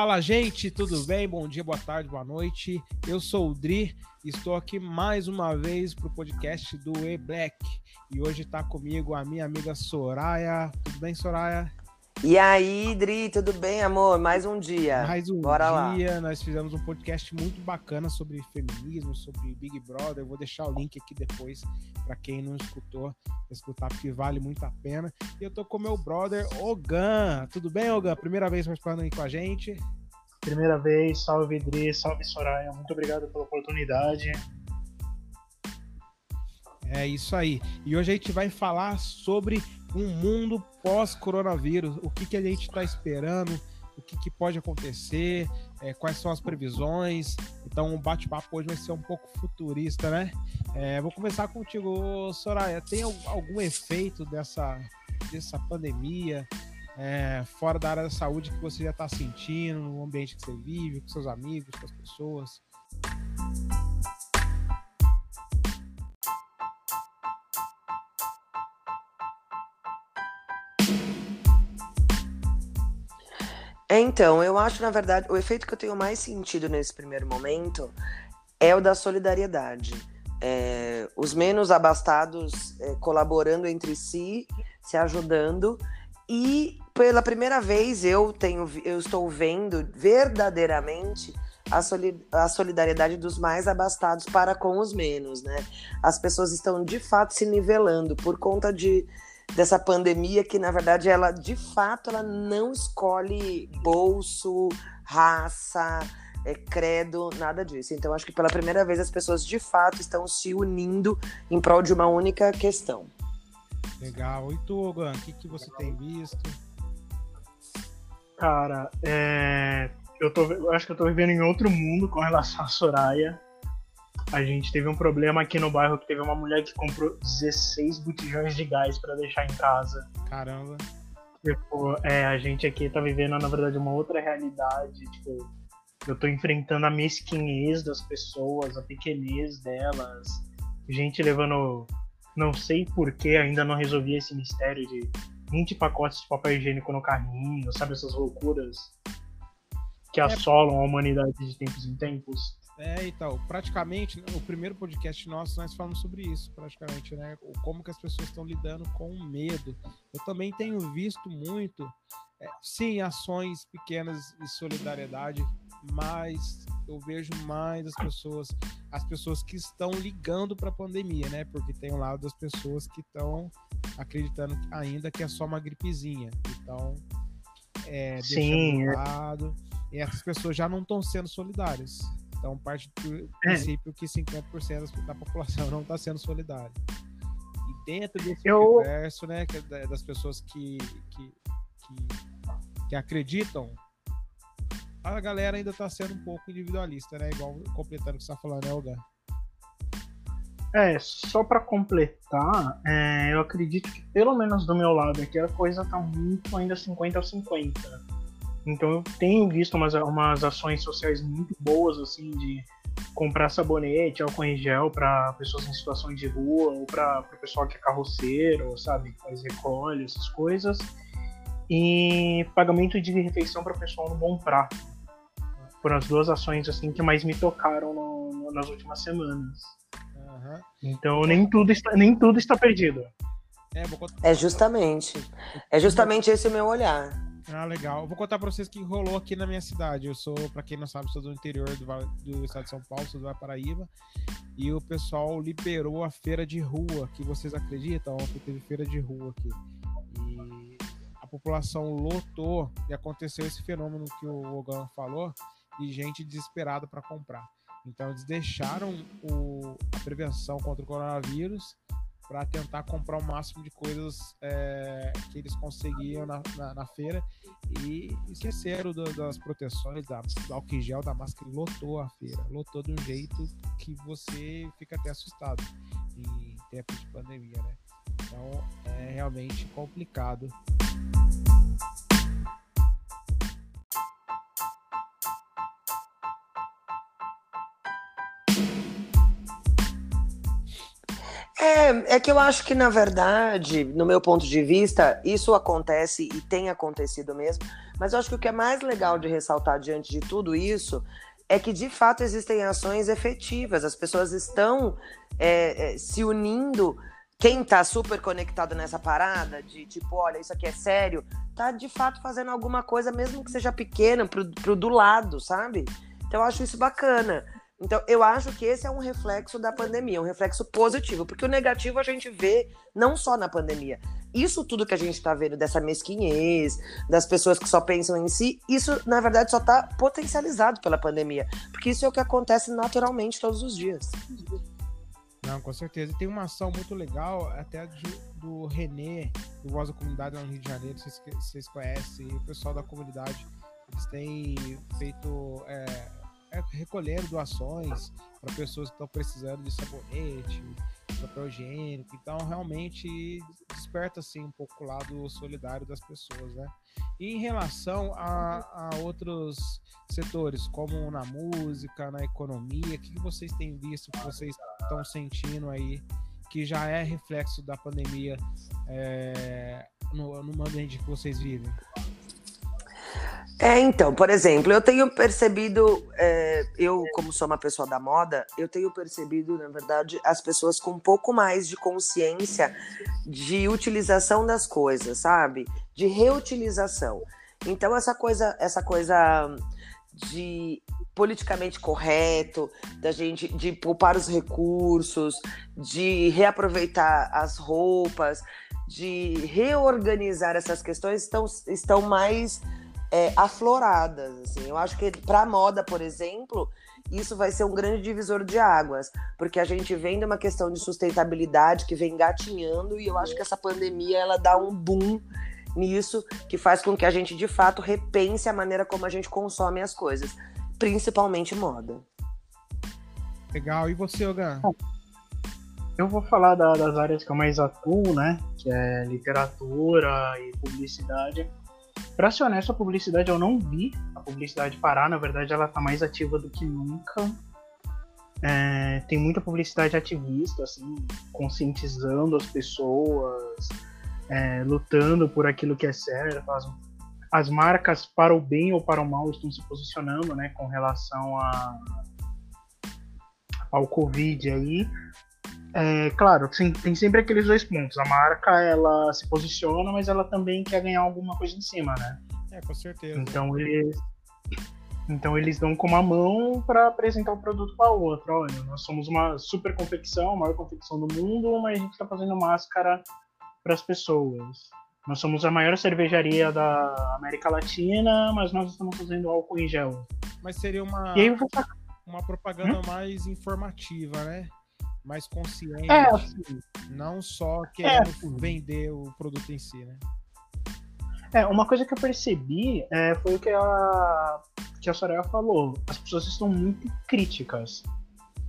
Fala, gente, tudo bem? Bom dia, boa tarde, boa noite. Eu sou o Dri estou aqui mais uma vez para o podcast do E-Black. E hoje está comigo a minha amiga Soraya. Tudo bem, Soraya? E aí, Dri, tudo bem, amor? Mais um dia. Mais um Bora dia. Lá. Nós fizemos um podcast muito bacana sobre feminismo, sobre Big Brother. Eu vou deixar o link aqui depois para quem não escutou, escutar, porque vale muito a pena. E eu tô com meu brother Ogan. Tudo bem, Ogan? Primeira vez participando aí com a gente. Primeira vez, salve Dri, salve Soraya. Muito obrigado pela oportunidade. É isso aí. E hoje a gente vai falar sobre um mundo pós-coronavírus. O que, que a gente está esperando, o que, que pode acontecer, é, quais são as previsões. Então, o bate-papo hoje vai ser um pouco futurista, né? É, vou começar contigo, Soraya. Tem algum efeito dessa, dessa pandemia é, fora da área da saúde que você já está sentindo, no ambiente que você vive, com seus amigos, com as pessoas? Então, eu acho, na verdade, o efeito que eu tenho mais sentido nesse primeiro momento é o da solidariedade. É, os menos abastados é, colaborando entre si, se ajudando. E pela primeira vez eu tenho, eu estou vendo verdadeiramente a, soli a solidariedade dos mais abastados para com os menos, né? As pessoas estão de fato se nivelando por conta de dessa pandemia que na verdade ela de fato ela não escolhe bolso, raça, é, credo, nada disso. Então acho que pela primeira vez as pessoas de fato estão se unindo em prol de uma única questão. Legal. E tu, Ogan, o que, que você tem visto? Cara, é... eu, tô... eu acho que eu tô vivendo em outro mundo com relação à Soraya. A gente teve um problema aqui no bairro que teve uma mulher que comprou 16 botijões de gás para deixar em casa. Caramba. Tipo, é, a gente aqui tá vivendo, na verdade, uma outra realidade. Tipo, eu tô enfrentando a mesquinhez das pessoas, a pequenez delas. Gente levando. Não sei por que ainda não resolvi esse mistério de 20 pacotes de papel higiênico no carrinho, sabe? Essas loucuras que é. assolam a humanidade de tempos em tempos. É, então, praticamente, o primeiro podcast nosso nós falamos sobre isso, praticamente, né? Como que as pessoas estão lidando com o medo. Eu também tenho visto muito, é, sim, ações pequenas de solidariedade, mas eu vejo mais as pessoas, as pessoas que estão ligando para a pandemia, né? Porque tem um lado das pessoas que estão acreditando ainda que é só uma gripezinha. Então, é, sim, de é. lado. E essas pessoas já não estão sendo solidárias. Então, parte do é. princípio que 50% da população não está sendo solidária. E dentro desse Eu... universo, né, é das pessoas que, que, que, que acreditam, a galera ainda está sendo um pouco individualista, né? Igual completando o que você está falando, né, Olga? É, só para completar, é, eu acredito que pelo menos do meu lado aqui a coisa tá muito ainda 50 a 50 então eu tenho visto umas, umas ações sociais muito boas, assim, de comprar sabonete, álcool em gel para pessoas em situações de rua, ou para o pessoal que é carroceiro, sabe, que faz recolhe, essas coisas. E pagamento de refeição para o pessoal no Bom Prato. Foram as duas ações assim que mais me tocaram no, no, nas últimas semanas. Uhum. Então nem tudo está, nem tudo está perdido. É, é justamente. É justamente esse o meu olhar. Ah, legal. vou contar pra vocês o que rolou aqui na minha cidade. Eu sou, pra quem não sabe, sou do interior do, do estado de São Paulo, sou do Paraíba. E o pessoal liberou a feira de rua, que vocês acreditam? Ontem teve feira de rua aqui. E a população lotou e aconteceu esse fenômeno que o Ogan falou, de gente desesperada para comprar. Então eles deixaram o, a prevenção contra o coronavírus para tentar comprar o máximo de coisas é, que eles conseguiam na, na, na feira e esqueceram do, das proteções, da, do álcool em gel, da máscara, lotou a feira, lotou de um jeito que você fica até assustado em tempos de pandemia, né? Então é realmente complicado. É, é que eu acho que, na verdade, no meu ponto de vista, isso acontece e tem acontecido mesmo, Mas eu acho que o que é mais legal de ressaltar diante de tudo isso é que de fato existem ações efetivas, as pessoas estão é, é, se unindo. Quem está super conectado nessa parada de tipo, olha, isso aqui é sério, tá de fato fazendo alguma coisa, mesmo que seja pequena, pro, pro do lado, sabe? Então eu acho isso bacana. Então, eu acho que esse é um reflexo da pandemia, um reflexo positivo, porque o negativo a gente vê não só na pandemia. Isso tudo que a gente está vendo dessa mesquinhez, das pessoas que só pensam em si, isso, na verdade, só está potencializado pela pandemia. Porque isso é o que acontece naturalmente todos os dias. Não, com certeza. E tem uma ação muito legal, até do, do Renê, do Voz da Comunidade lá no Rio de Janeiro, vocês, vocês conhecem, o pessoal da comunidade, eles têm feito. É, recolhendo doações para pessoas que estão precisando de sabonete, papel higiênico. Então, realmente desperta assim um pouco o lado solidário das pessoas, né? E em relação a, a outros setores, como na música, na economia, o que vocês têm visto, que vocês estão sentindo aí, que já é reflexo da pandemia é, no, no ambiente que vocês vivem? É, então, por exemplo, eu tenho percebido, é, eu como sou uma pessoa da moda, eu tenho percebido, na verdade, as pessoas com um pouco mais de consciência de utilização das coisas, sabe? De reutilização. Então essa coisa, essa coisa de politicamente correto, da gente de poupar os recursos, de reaproveitar as roupas, de reorganizar essas questões estão, estão mais é, afloradas. Assim. Eu acho que para a moda, por exemplo, isso vai ser um grande divisor de águas, porque a gente vem de uma questão de sustentabilidade que vem gatinhando e eu acho que essa pandemia ela dá um boom nisso que faz com que a gente de fato repense a maneira como a gente consome as coisas, principalmente moda. Legal. E você, Ogan? Eu vou falar da, das áreas que eu mais atuo, né? Que é literatura e publicidade. Pra ser honesto, a publicidade eu não vi a publicidade parar. Na verdade, ela tá mais ativa do que nunca. É, tem muita publicidade ativista, assim, conscientizando as pessoas, é, lutando por aquilo que é certo. As, as, marcas, para o bem ou para o mal, estão se posicionando, né, com relação a, ao Covid aí. É, claro, tem, tem sempre aqueles dois pontos. A marca, ela se posiciona, mas ela também quer ganhar alguma coisa em cima, né? É, com certeza. Então eles, então eles dão com uma mão para apresentar o produto para a outra. Olha, nós somos uma super confecção, a maior confecção do mundo, mas a gente está fazendo máscara para as pessoas. Nós somos a maior cervejaria da América Latina, mas nós estamos fazendo álcool em gel. Mas seria uma, aí, uma propaganda hum? mais informativa, né? Mais consciente, é, assim, não só querendo é, vender o produto em si, né? É, uma coisa que eu percebi é, foi o que a, que a Soraya falou. As pessoas estão muito críticas.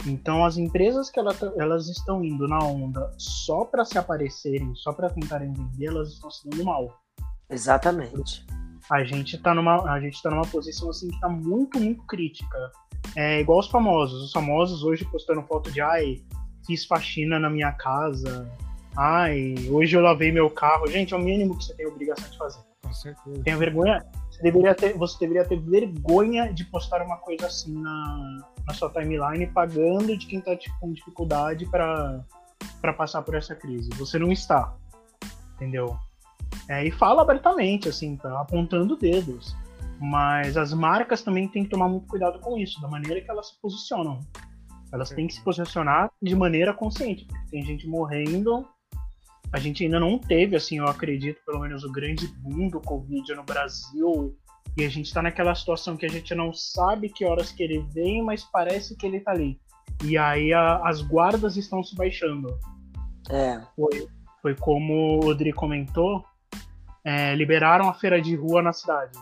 Então, as empresas que ela, elas estão indo na onda só para se aparecerem, só para tentarem vender, elas estão se dando mal. Exatamente. A gente está numa, a gente tá numa posição assim que está muito, muito crítica. É igual os famosos. Os famosos hoje postando foto de ai, fiz faxina na minha casa. Ai, hoje eu lavei meu carro. Gente, é o mínimo que você tem a obrigação de fazer. Com certeza. Tem vergonha? Você deveria ter, você deveria ter vergonha de postar uma coisa assim na, na sua timeline, pagando de quem está com dificuldade para passar por essa crise. Você não está. Entendeu? É, e fala abertamente, assim, tá apontando dedos. Mas as marcas também têm que tomar muito cuidado com isso, da maneira que elas se posicionam. Elas têm que se posicionar de maneira consciente, porque tem gente morrendo. A gente ainda não teve, assim, eu acredito, pelo menos o grande boom do Covid no Brasil. E a gente está naquela situação que a gente não sabe que horas que ele vem, mas parece que ele está ali. E aí a, as guardas estão se baixando. É. Foi, foi como o Odri comentou, é, liberaram a feira de rua na cidade.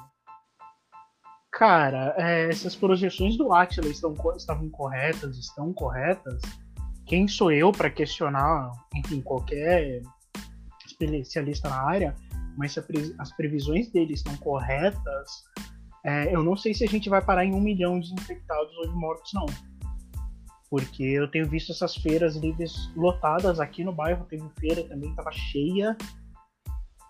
Cara, é, essas projeções do Atila estão, estavam corretas, estão corretas. Quem sou eu para questionar, enfim, qualquer especialista na área, mas se as previsões dele estão corretas, é, eu não sei se a gente vai parar em um milhão de infectados ou de mortos, não. Porque eu tenho visto essas feiras livres lotadas aqui no bairro, teve feira também, estava cheia.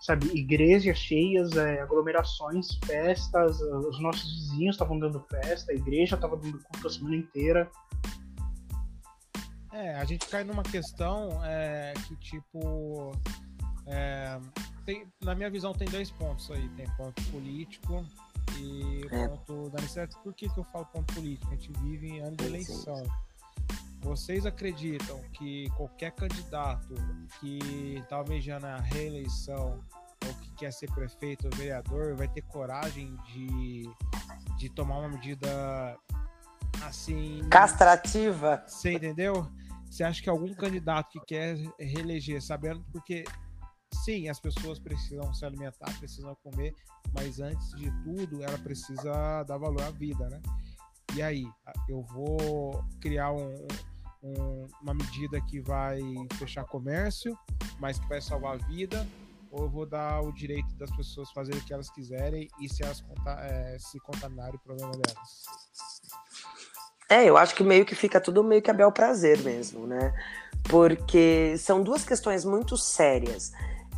Sabe, igrejas cheias, é, aglomerações, festas, os nossos vizinhos estavam dando festa, a igreja estava dando culto a semana inteira. É, a gente cai numa questão é, que, tipo, é, tem, na minha visão tem dois pontos aí, tem ponto político e é. ponto da necessidade. Por que, que eu falo ponto político? A gente vive em ano de eleição. Vocês acreditam que qualquer candidato que está almejando a reeleição ou que quer ser prefeito ou vereador vai ter coragem de, de tomar uma medida assim. castrativa? Você entendeu? Você acha que algum candidato que quer reeleger, sabendo porque sim, as pessoas precisam se alimentar, precisam comer, mas antes de tudo, ela precisa dar valor à vida, né? E aí, eu vou criar um, um, uma medida que vai fechar comércio, mas que vai salvar a vida, ou eu vou dar o direito das pessoas fazerem o que elas quiserem e se elas é, se contaminarem, o problema delas. É, eu acho que meio que fica tudo meio que a bel prazer mesmo, né? Porque são duas questões muito sérias.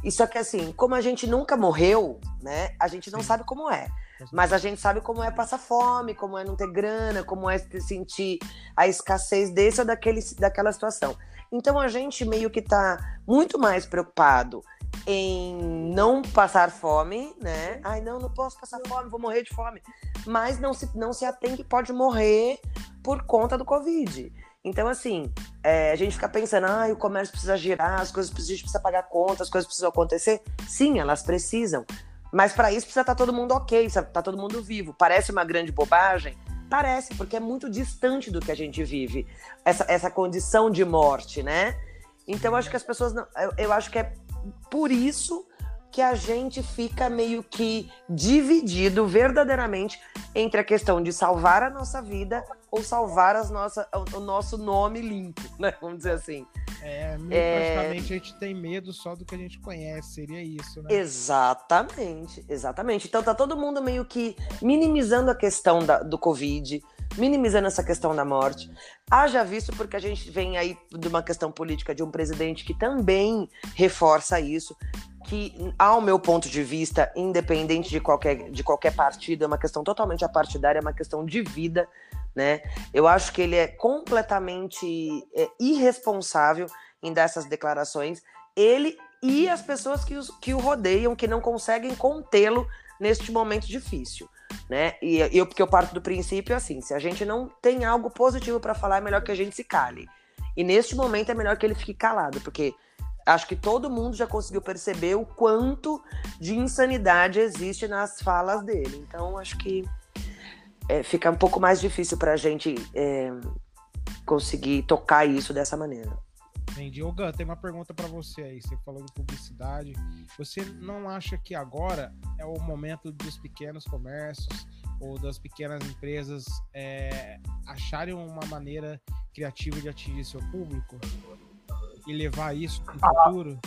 E só que assim, como a gente nunca morreu, né? A gente não Sim. sabe como é. Mas a gente sabe como é passar fome, como é não ter grana, como é sentir a escassez desse ou daquele, daquela situação. Então a gente meio que tá muito mais preocupado em não passar fome, né? Ai, não, não posso passar fome, vou morrer de fome. Mas não se, não se atém que pode morrer por conta do Covid. Então, assim, é, a gente fica pensando, ah, o comércio precisa girar, as coisas precisam, precisa pagar contas, as coisas precisam acontecer. Sim, elas precisam. Mas para isso precisa estar tá todo mundo ok, precisa estar tá todo mundo vivo. Parece uma grande bobagem? Parece, porque é muito distante do que a gente vive, essa, essa condição de morte, né? Então, acho que as pessoas não. Eu, eu acho que é por isso que a gente fica meio que dividido verdadeiramente entre a questão de salvar a nossa vida ou salvar as nossa, o, nosso nome limpo, né? Vamos dizer assim. É, é, praticamente a gente tem medo só do que a gente conhece, seria isso, né? Exatamente, exatamente. Então tá todo mundo meio que minimizando a questão da, do Covid, minimizando essa questão da morte. Haja visto porque a gente vem aí de uma questão política de um presidente que também reforça isso, que, ao meu ponto de vista, independente de qualquer, de qualquer partido, é uma questão totalmente apartidária, é uma questão de vida, né? Eu acho que ele é completamente é, irresponsável em dar essas declarações. Ele e as pessoas que, os, que o rodeiam, que não conseguem contê-lo neste momento difícil né? E eu porque eu parto do princípio assim, se a gente não tem algo positivo para falar, é melhor que a gente se cale. E neste momento é melhor que ele fique calado, porque acho que todo mundo já conseguiu perceber o quanto de insanidade existe nas falas dele. Então acho que é, fica um pouco mais difícil para a gente é, conseguir tocar isso dessa maneira. Entendi. Ô, Gun, tem uma pergunta para você aí. Você falou de publicidade. Você não acha que agora é o momento dos pequenos comércios ou das pequenas empresas é, acharem uma maneira criativa de atingir seu público e levar isso para o ah, futuro?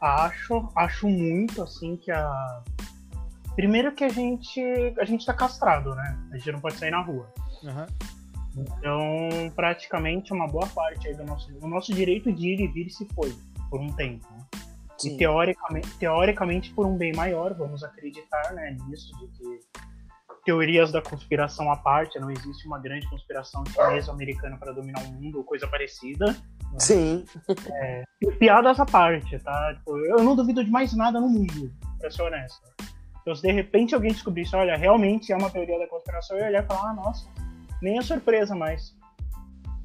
Acho, acho muito assim que a primeiro que a gente a gente tá castrado, né? A gente não pode sair na rua. Uhum. Então, praticamente uma boa parte do nosso, o nosso direito de ir e vir se foi por um tempo. Né? E teoricamente, teoricamente, por um bem maior, vamos acreditar né, nisso, de que teorias da conspiração à parte, não existe uma grande conspiração chinesa-americana para dominar o mundo ou coisa parecida. Sim. É, piadas à parte, tá? Tipo, eu não duvido de mais nada no mundo, pra ser honesto. Então, se de repente alguém descobrisse, olha, realmente é uma teoria da conspiração, eu ia olhar e falar, ah, nossa, nem é surpresa mais.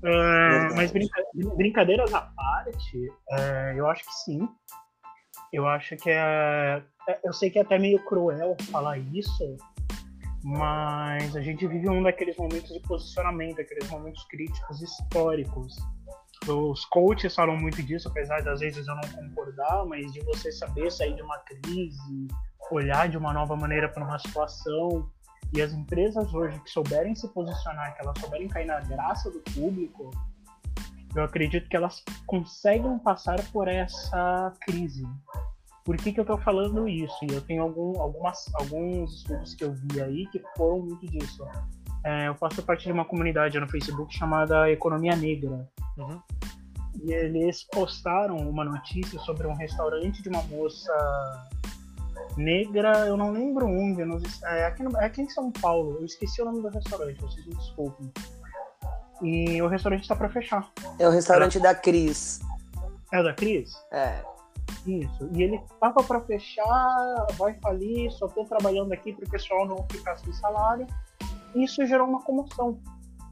Uh, mas brincadeiras à parte, uh, eu acho que sim. Eu acho que é, é. Eu sei que é até meio cruel falar isso, mas a gente vive um daqueles momentos de posicionamento, aqueles momentos críticos históricos. Os coaches falam muito disso, apesar das vezes eu não concordar, mas de você saber sair de uma crise, olhar de uma nova maneira para uma situação e as empresas hoje que souberem se posicionar, que elas souberem cair na graça do público, eu acredito que elas conseguem passar por essa crise. Por que, que eu estou falando isso? E eu tenho algum, algumas, alguns estudos que eu vi aí que foram muito disso. É, eu faço parte de uma comunidade no Facebook chamada Economia Negra. Uhum. e eles postaram uma notícia sobre um restaurante de uma moça negra, eu não lembro onde, não, é, aqui, é aqui em São Paulo, eu esqueci o nome do restaurante, vocês me desculpem. E o restaurante está para fechar. É o restaurante da Cris. É o da Cris? É. Isso. E ele tava para fechar, vai falir, só tô trabalhando aqui para o pessoal não ficar sem salário. Isso gerou uma comoção.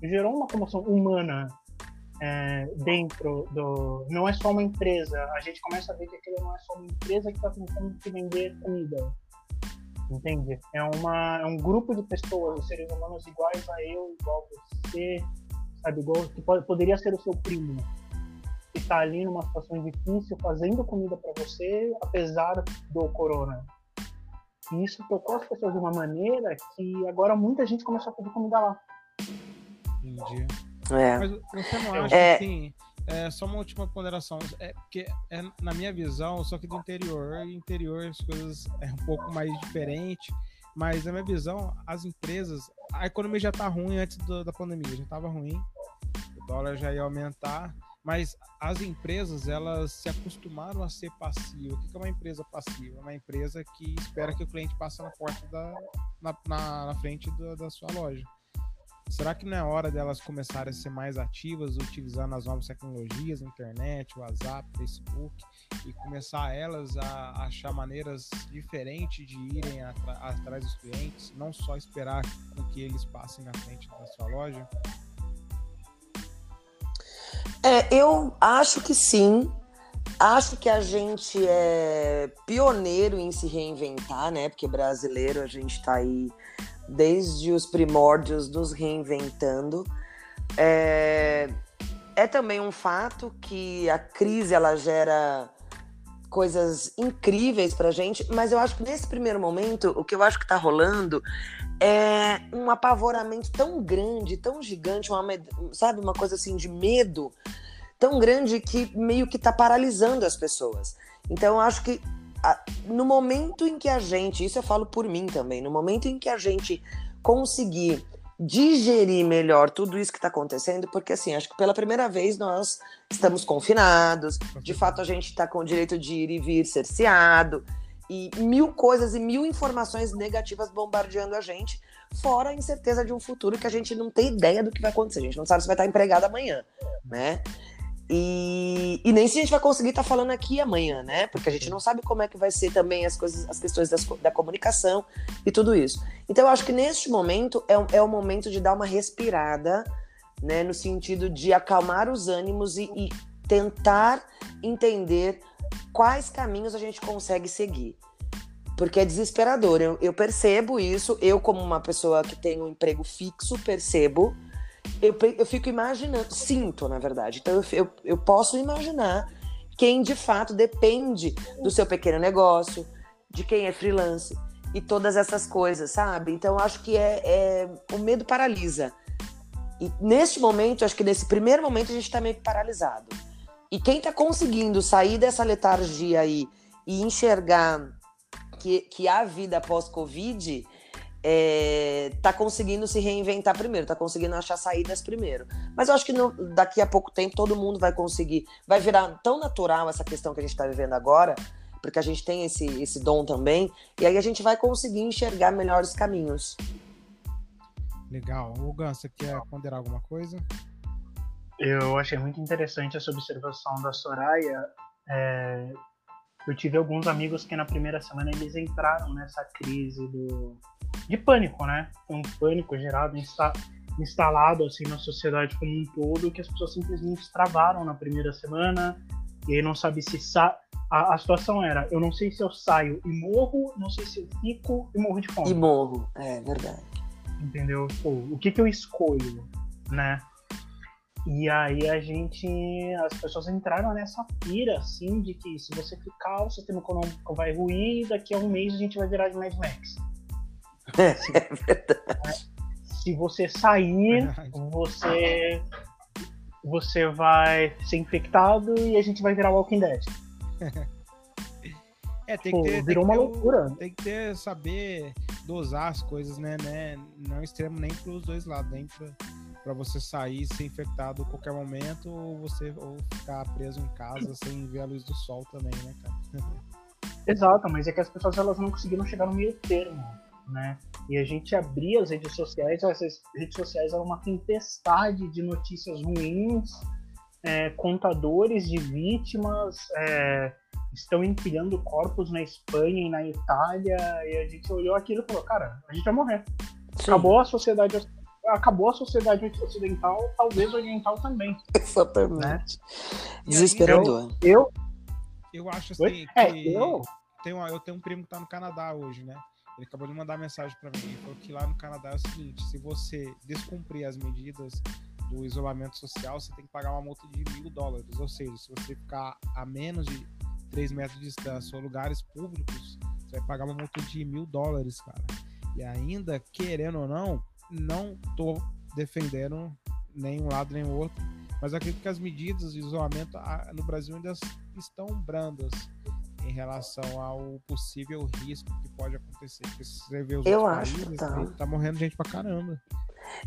Gerou uma comoção humana é, dentro do. Não é só uma empresa. A gente começa a ver que aquilo não é só uma empresa que está tentando te vender comida. Entende? É, uma, é um grupo de pessoas, seres humanos iguais a eu, igual a você, sabe? Igual, que pode, poderia ser o seu primo, que está ali numa situação difícil, fazendo comida para você, apesar do corona. E isso tocou as pessoas de uma maneira que agora muita gente começou a pedir comida lá. Entendi. É. Mas você não acha É. assim? É, só uma última ponderação. É porque, é, na minha visão, só que do interior, interior as coisas é um pouco mais diferente. Mas na minha visão, as empresas, a economia já tá ruim antes do- da pandemia, já tava ruim, o dólar já ia aumentar, mas as empresas elas se acostumaram a ser passivas. O que que é uma empresa passiva? É uma empresa que espera que o cliente passe na porta da, na, na, na frente da- da sua loja. Será que não é hora delas começarem a ser mais ativas, utilizando as novas tecnologias, internet, WhatsApp, Facebook, e começar elas a achar maneiras diferentes de irem atrás dos clientes, não só esperar com que eles passem na frente da sua loja? É, eu acho que sim. Acho que a gente é pioneiro em se reinventar, né? Porque brasileiro a gente tá aí desde os primórdios nos reinventando. É, é também um fato que a crise ela gera coisas incríveis pra gente, mas eu acho que nesse primeiro momento, o que eu acho que tá rolando é um apavoramento tão grande, tão gigante, uma, sabe, uma coisa assim de medo tão grande que meio que tá paralisando as pessoas. Então eu acho que no momento em que a gente, isso eu falo por mim também, no momento em que a gente conseguir digerir melhor tudo isso que está acontecendo, porque assim, acho que pela primeira vez nós estamos confinados, de fato a gente está com o direito de ir e vir cerceado, e mil coisas e mil informações negativas bombardeando a gente, fora a incerteza de um futuro que a gente não tem ideia do que vai acontecer, a gente não sabe se vai estar empregado amanhã, né? E, e nem se a gente vai conseguir estar falando aqui amanhã, né? Porque a gente não sabe como é que vai ser também as coisas, as questões das da comunicação e tudo isso. Então eu acho que neste momento é, é o momento de dar uma respirada, né? No sentido de acalmar os ânimos e, e tentar entender quais caminhos a gente consegue seguir. Porque é desesperador. Eu, eu percebo isso, eu, como uma pessoa que tem um emprego fixo, percebo eu, eu fico imaginando, sinto, na verdade. Então, eu, eu, eu posso imaginar quem de fato depende do seu pequeno negócio, de quem é freelance e todas essas coisas, sabe? Então, acho que é, é- o medo paralisa. E neste momento, acho que nesse primeiro momento, a gente está meio que paralisado. E quem está conseguindo sair dessa letargia aí e enxergar que, que há vida após Covid é, tá conseguindo se reinventar primeiro, tá conseguindo achar saídas primeiro. Mas eu acho que no- daqui a pouco tempo todo mundo vai conseguir, vai virar tão natural essa questão que a gente está vivendo agora, porque a gente tem esse, esse dom também, e aí a gente vai conseguir enxergar melhores caminhos. Legal. O Gan, você quer ponderar alguma coisa? Eu achei muito interessante essa observação da Soraya. É, eu tive alguns amigos que na primeira semana eles entraram nessa crise do, de pânico, né? Foi um pânico gerado, insta, instalado assim na sociedade como um todo, que as pessoas simplesmente travaram na primeira semana e aí não sabe se sa a, a situação era, eu não sei se eu saio e morro, não sei se eu fico e morro de fome E morro, é verdade. entendeu? Pô, o que que eu escolho, né? E aí a gente, as pessoas entraram nessa pira, assim, de que se você ficar, o sistema econômico vai ruir daqui a um mês a gente vai virar de Mad Max. É verdade. Se você sair, Verdade. você você vai ser infectado e a gente vai virar Walking Dead. É, tem Pô, que ter. tem virou que uma ter o- loucura. tem que ter, saber dosar as coisas, né? né? Não extremo nem pros dois lados, nem pra, para você sair ser infectado a qualquer momento ou você ou ficar preso em casa sem ver a luz do sol também, né, cara? Exato, mas é que as pessoas elas não conseguiram chegar no meio termo, né? E a gente abria as redes sociais, essas redes sociais eram uma tempestade de notícias ruins, é, contadores de vítimas, é, estão empilhando corpos na Espanha e na Itália, e a gente olhou aquilo e falou, cara, a gente vai morrer. Sim. Acabou a sociedade acabou a sociedade ocidental, talvez oriental também. Exatamente. Né? Desesperador. Eu, eu, eu acho assim é, que eu... Tenho, eu tenho um primo que tá no Canadá hoje, né? Ele acabou de mandar mensagem para mim. Ele falou que lá no Canadá é o seguinte: se você descumprir as medidas do isolamento social, você tem que pagar uma multa de mil dólares. Ou seja, se você ficar a menos de 3 metros de distância ou lugares públicos, você vai pagar uma multa de mil dólares, cara. E ainda, querendo ou não, não tô defendendo nem um lado nem o outro, mas acredito que as medidas de isolamento no Brasil ainda estão brandas em relação ao possível risco que pode acontecer. Porque você vê os Eu acho países, tá. tá morrendo gente pra caramba.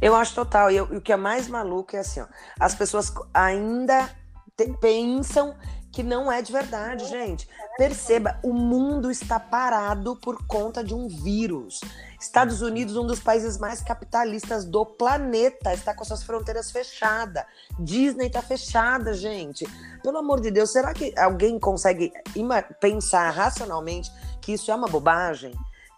Eu acho total. E, eu, o que é mais maluco é assim, ó, as pessoas ainda te, pensam que não é de verdade, gente. Perceba, o mundo está parado por conta de um vírus. Estados Unidos, um dos países mais capitalistas do planeta, está com suas fronteiras fechadas. Disney está fechada, gente. Pelo amor de Deus, será que alguém consegue pensar racionalmente que isso é uma bobagem?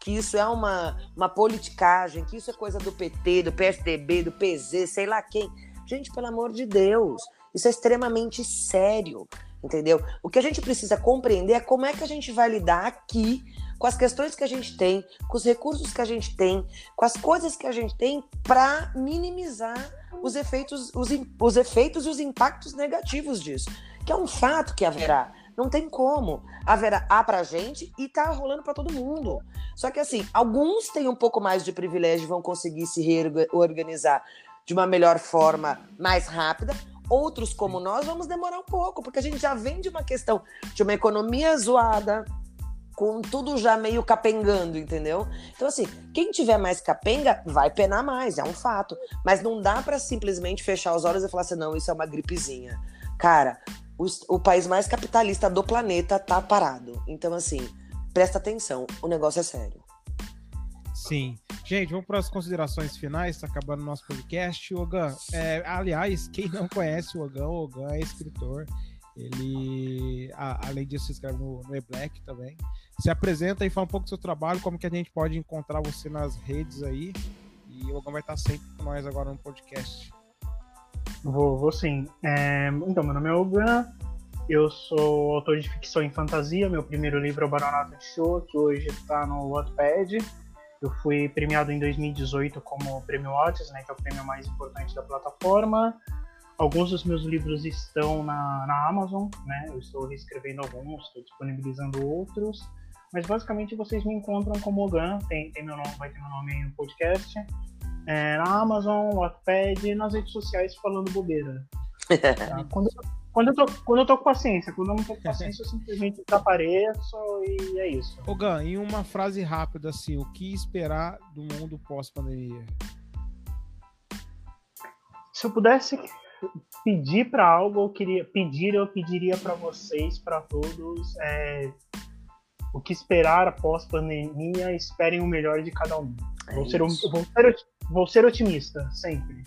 Que isso é uma, uma politicagem? Que isso é coisa do PT, do PSDB, do PZ, sei lá quem? Gente, pelo amor de Deus, isso é extremamente sério entendeu? O que a gente precisa compreender é como é que a gente vai lidar aqui com as questões que a gente tem, com os recursos que a gente tem, com as coisas que a gente tem para minimizar os efeitos, os, os efeitos e os impactos negativos disso, que é um fato que haverá. Não tem como. Haverá a pra gente e tá rolando para todo mundo. Só que assim, alguns têm um pouco mais de privilégio e vão conseguir se reorganizar de uma melhor forma, mais rápida. Outros, como nós, vamos demorar um pouco, porque a gente já vem de uma questão de uma economia zoada, com tudo já meio capengando, entendeu? Então, assim, quem tiver mais capenga vai penar mais, é um fato. Mas não dá para simplesmente fechar os olhos e falar assim, não, isso é uma gripezinha. Cara, o, o país mais capitalista do planeta tá parado. Então, assim, presta atenção, o negócio é sério. Sim. Gente, vamos para as considerações finais, está acabando o nosso podcast. Ogan, é, aliás, quem não conhece o Ogan, o Ogan é escritor. Ele, a, além disso, se escreve no, no E-Black também. Se apresenta e fala um pouco do seu trabalho, como que a gente pode encontrar você nas redes aí. E o Ogan vai estar sempre com nós agora no podcast. Vou, vou sim. É, então, meu nome é Ogan, eu sou autor de ficção e fantasia. Meu primeiro livro é o Baronato de Show, que hoje está no Wattpad. Eu fui premiado em 2018 como Prêmio Otis, né, que é o prêmio mais importante da plataforma. Alguns dos meus livros estão na, na Amazon, né? Eu estou reescrevendo alguns, estou disponibilizando outros. Mas basicamente vocês me encontram como Ogan, tem, tem meu nome, vai ter meu nome aí no podcast. É, na Amazon, Wattpad e nas redes sociais falando bobeira. Tá? Quando, quando eu, tô, quando eu tô com paciência, quando eu não tô com paciência, eu simplesmente desapareço e é isso. Ô Gan, em uma frase rápida, assim, o que esperar do mundo pós-pandemia? Se eu pudesse pedir para algo, eu queria pedir, eu pediria para vocês, para todos, é, o que esperar após pandemia, esperem o melhor de cada um. É vou, ser, vou, ser, vou ser otimista, sempre.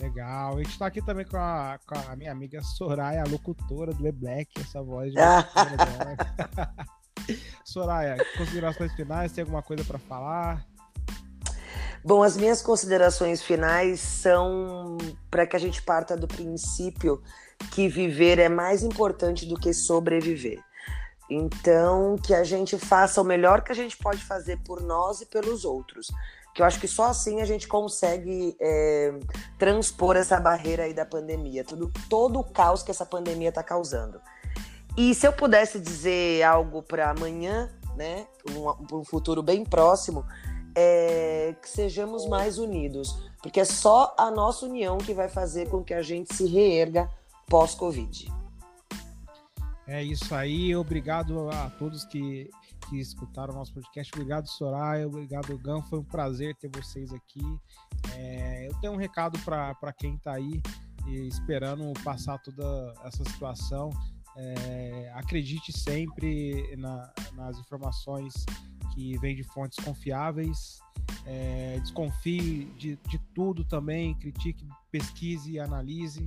Legal. A gente tá aqui também com a, com a minha amiga Soraya, a locutora do E-Black, essa voz de Soraya, considerações finais, tem alguma coisa para falar? Bom, as minhas considerações finais são para que a gente parta do princípio que viver é mais importante do que sobreviver. Então, que a gente faça o melhor que a gente pode fazer por nós e pelos outros que eu acho que só assim a gente consegue é, transpor essa barreira aí da pandemia, tudo, todo o caos que essa pandemia está causando. E se eu pudesse dizer algo para amanhã, né, um, um futuro bem próximo, é que sejamos mais unidos, porque é só a nossa união que vai fazer com que a gente se reerga pós-Covid. É isso aí, obrigado a todos que que escutaram o nosso podcast. Obrigado, Soraya. Obrigado, Gan. Foi um prazer ter vocês aqui. É, eu tenho um recado para quem está aí esperando passar toda essa situação. É, acredite sempre na, nas informações que vêm de fontes confiáveis. É, desconfie de, de tudo também, critique, pesquise, analise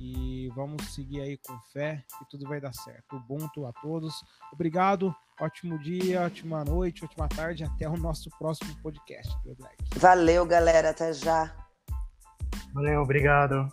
e vamos seguir aí com fé que tudo vai dar certo. Ubuntu a todos. Obrigado, ótimo dia, ótima noite, ótima tarde. Até o nosso próximo podcast. Valeu, galera. Até já. Valeu, obrigado.